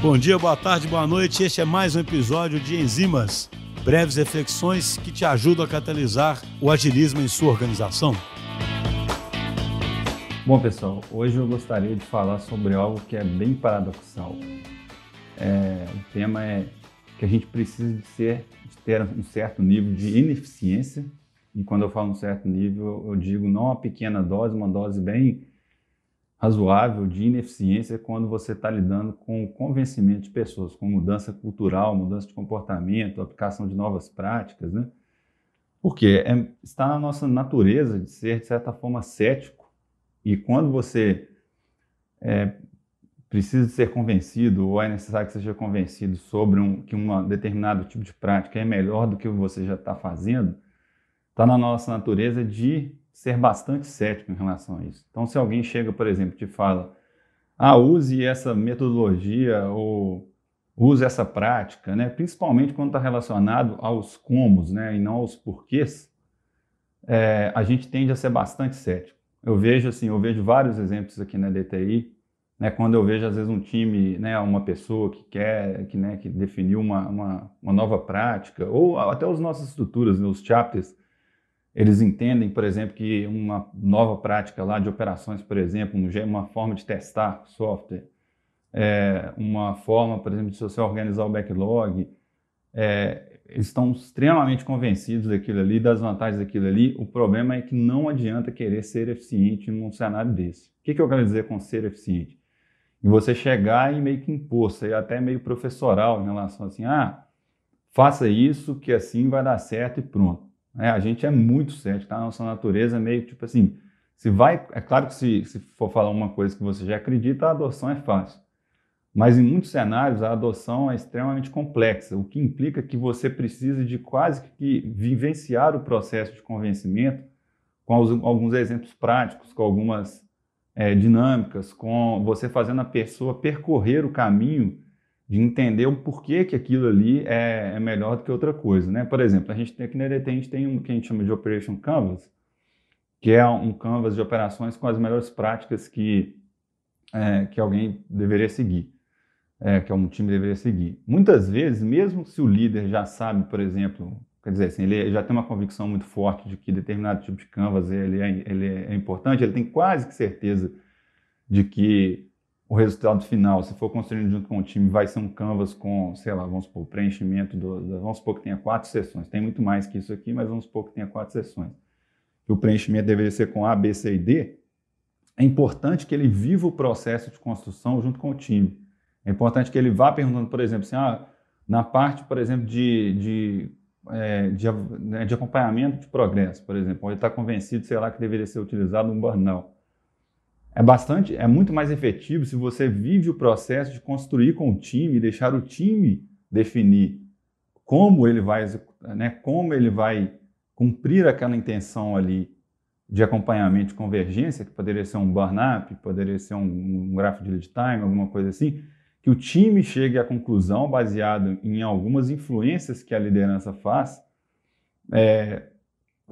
Bom dia, boa tarde, boa noite. Este é mais um episódio de Enzimas, breves reflexões que te ajudam a catalisar o agilismo em sua organização. Bom, pessoal, hoje eu gostaria de falar sobre algo que é bem paradoxal. É, o tema é que a gente precisa de, ser, de ter um certo nível de ineficiência, e quando eu falo um certo nível, eu digo não uma pequena dose, uma dose bem razoável de ineficiência quando você está lidando com o convencimento de pessoas, com mudança cultural, mudança de comportamento, aplicação de novas práticas, né? Porque é, está na nossa natureza de ser, de certa forma, cético. E quando você é, precisa ser convencido ou é necessário que seja convencido sobre um, que um determinado tipo de prática é melhor do que você já está fazendo, está na nossa natureza de ser bastante cético em relação a isso. Então, se alguém chega, por exemplo, te fala, ah, use essa metodologia ou use essa prática, né? principalmente quando está relacionado aos comos né? e não aos porquês, é, a gente tende a ser bastante cético. Eu vejo assim, eu vejo vários exemplos aqui na DTI, né? quando eu vejo às vezes um time, né, uma pessoa que quer, que, né, que definiu uma, uma, uma nova prática, ou até as nossas estruturas, né, os chapters, eles entendem, por exemplo, que uma nova prática lá de operações, por exemplo, uma forma de testar software, é, uma forma, por exemplo, de você organizar o backlog, é, estão extremamente convencidos daquilo ali, das vantagens daquilo ali. O problema é que não adianta querer ser eficiente num cenário desse. O que, que eu quero dizer com ser eficiente? E você chegar e meio que impor, ser até meio professoral em relação assim, ah, faça isso que assim vai dar certo e pronto. É, a gente é muito cético, tá? A nossa natureza é meio tipo assim, se vai, é claro que se, se for falar uma coisa que você já acredita, a adoção é fácil. Mas em muitos cenários a adoção é extremamente complexa, o que implica que você precisa de quase que vivenciar o processo de convencimento com alguns exemplos práticos, com algumas é, dinâmicas, com você fazendo a pessoa percorrer o caminho de entender o porquê que aquilo ali é, é, melhor do que outra coisa, né? Por exemplo, a gente tem aqui na EDT, a gente tem um que a gente chama de Operation Canvas, que é um canvas de operações com as melhores práticas que, é, que alguém deveria seguir, é, que um time deveria seguir. Muitas vezes, mesmo se o líder já sabe, por exemplo, quer dizer assim, ele já tem uma convicção muito forte de que determinado tipo de canvas ele é, ele é importante, ele tem quase que certeza de que o resultado final, se for construindo junto com o time, vai ser um canvas com, sei lá, vamos supor, preenchimento, do, vamos supor que tenha quatro sessões. Tem muito mais que isso aqui, mas vamos supor que tenha quatro sessões. O preenchimento deveria ser com A, B, C e D. É importante que ele viva o processo de construção junto com o time. É importante que ele vá perguntando, por exemplo, assim, ah, na parte, por exemplo, de, de, é, de, né, de acompanhamento de progresso, por exemplo, ele está convencido, sei lá, que deveria ser utilizado um burnout é bastante, é muito mais efetivo se você vive o processo de construir com o time, deixar o time definir como ele vai, né, como ele vai cumprir aquela intenção ali de acompanhamento de convergência, que poderia ser um burn-up, poderia ser um, um gráfico de lead time, alguma coisa assim, que o time chegue à conclusão baseado em algumas influências que a liderança faz, é,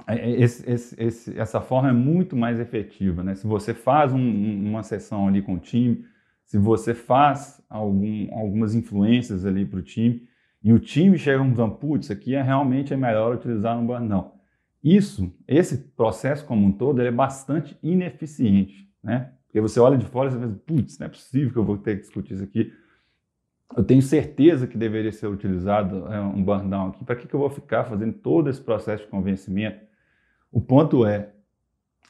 esse, esse, esse, essa forma é muito mais efetiva. Né? Se você faz um, uma sessão ali com o time, se você faz algum, algumas influências ali para o time, e o time chega um dizendo, putz, aqui é realmente é melhor utilizar um. Não. Isso, esse processo como um todo, ele é bastante ineficiente. Né? Porque você olha de fora e você pensa, putz, não é possível que eu vou ter que discutir isso aqui. Eu tenho certeza que deveria ser utilizado é, um burn down aqui. Para que, que eu vou ficar fazendo todo esse processo de convencimento? O ponto é,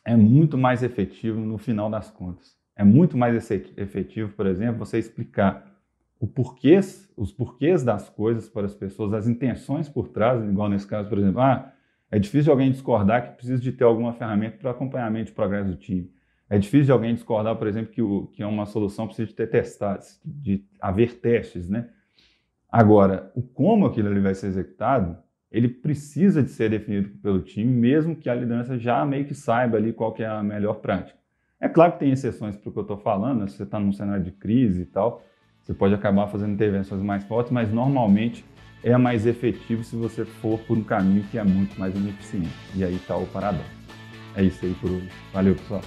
é muito mais efetivo no final das contas. É muito mais efetivo, por exemplo, você explicar o porquês, os porquês das coisas para as pessoas, as intenções por trás, igual nesse caso, por exemplo, ah, é difícil alguém discordar que precisa de ter alguma ferramenta para acompanhamento de progresso do time. É difícil de alguém discordar, por exemplo, que, o, que uma solução precisa de ter testados, de haver testes, né? Agora, o como aquilo ali vai ser executado, ele precisa de ser definido pelo time, mesmo que a liderança já meio que saiba ali qual que é a melhor prática. É claro que tem exceções para o que eu estou falando, né? se você está num cenário de crise e tal, você pode acabar fazendo intervenções mais fortes, mas normalmente é mais efetivo se você for por um caminho que é muito mais ineficiente. E aí está o paradoxo. É isso aí por hoje. Valeu, pessoal.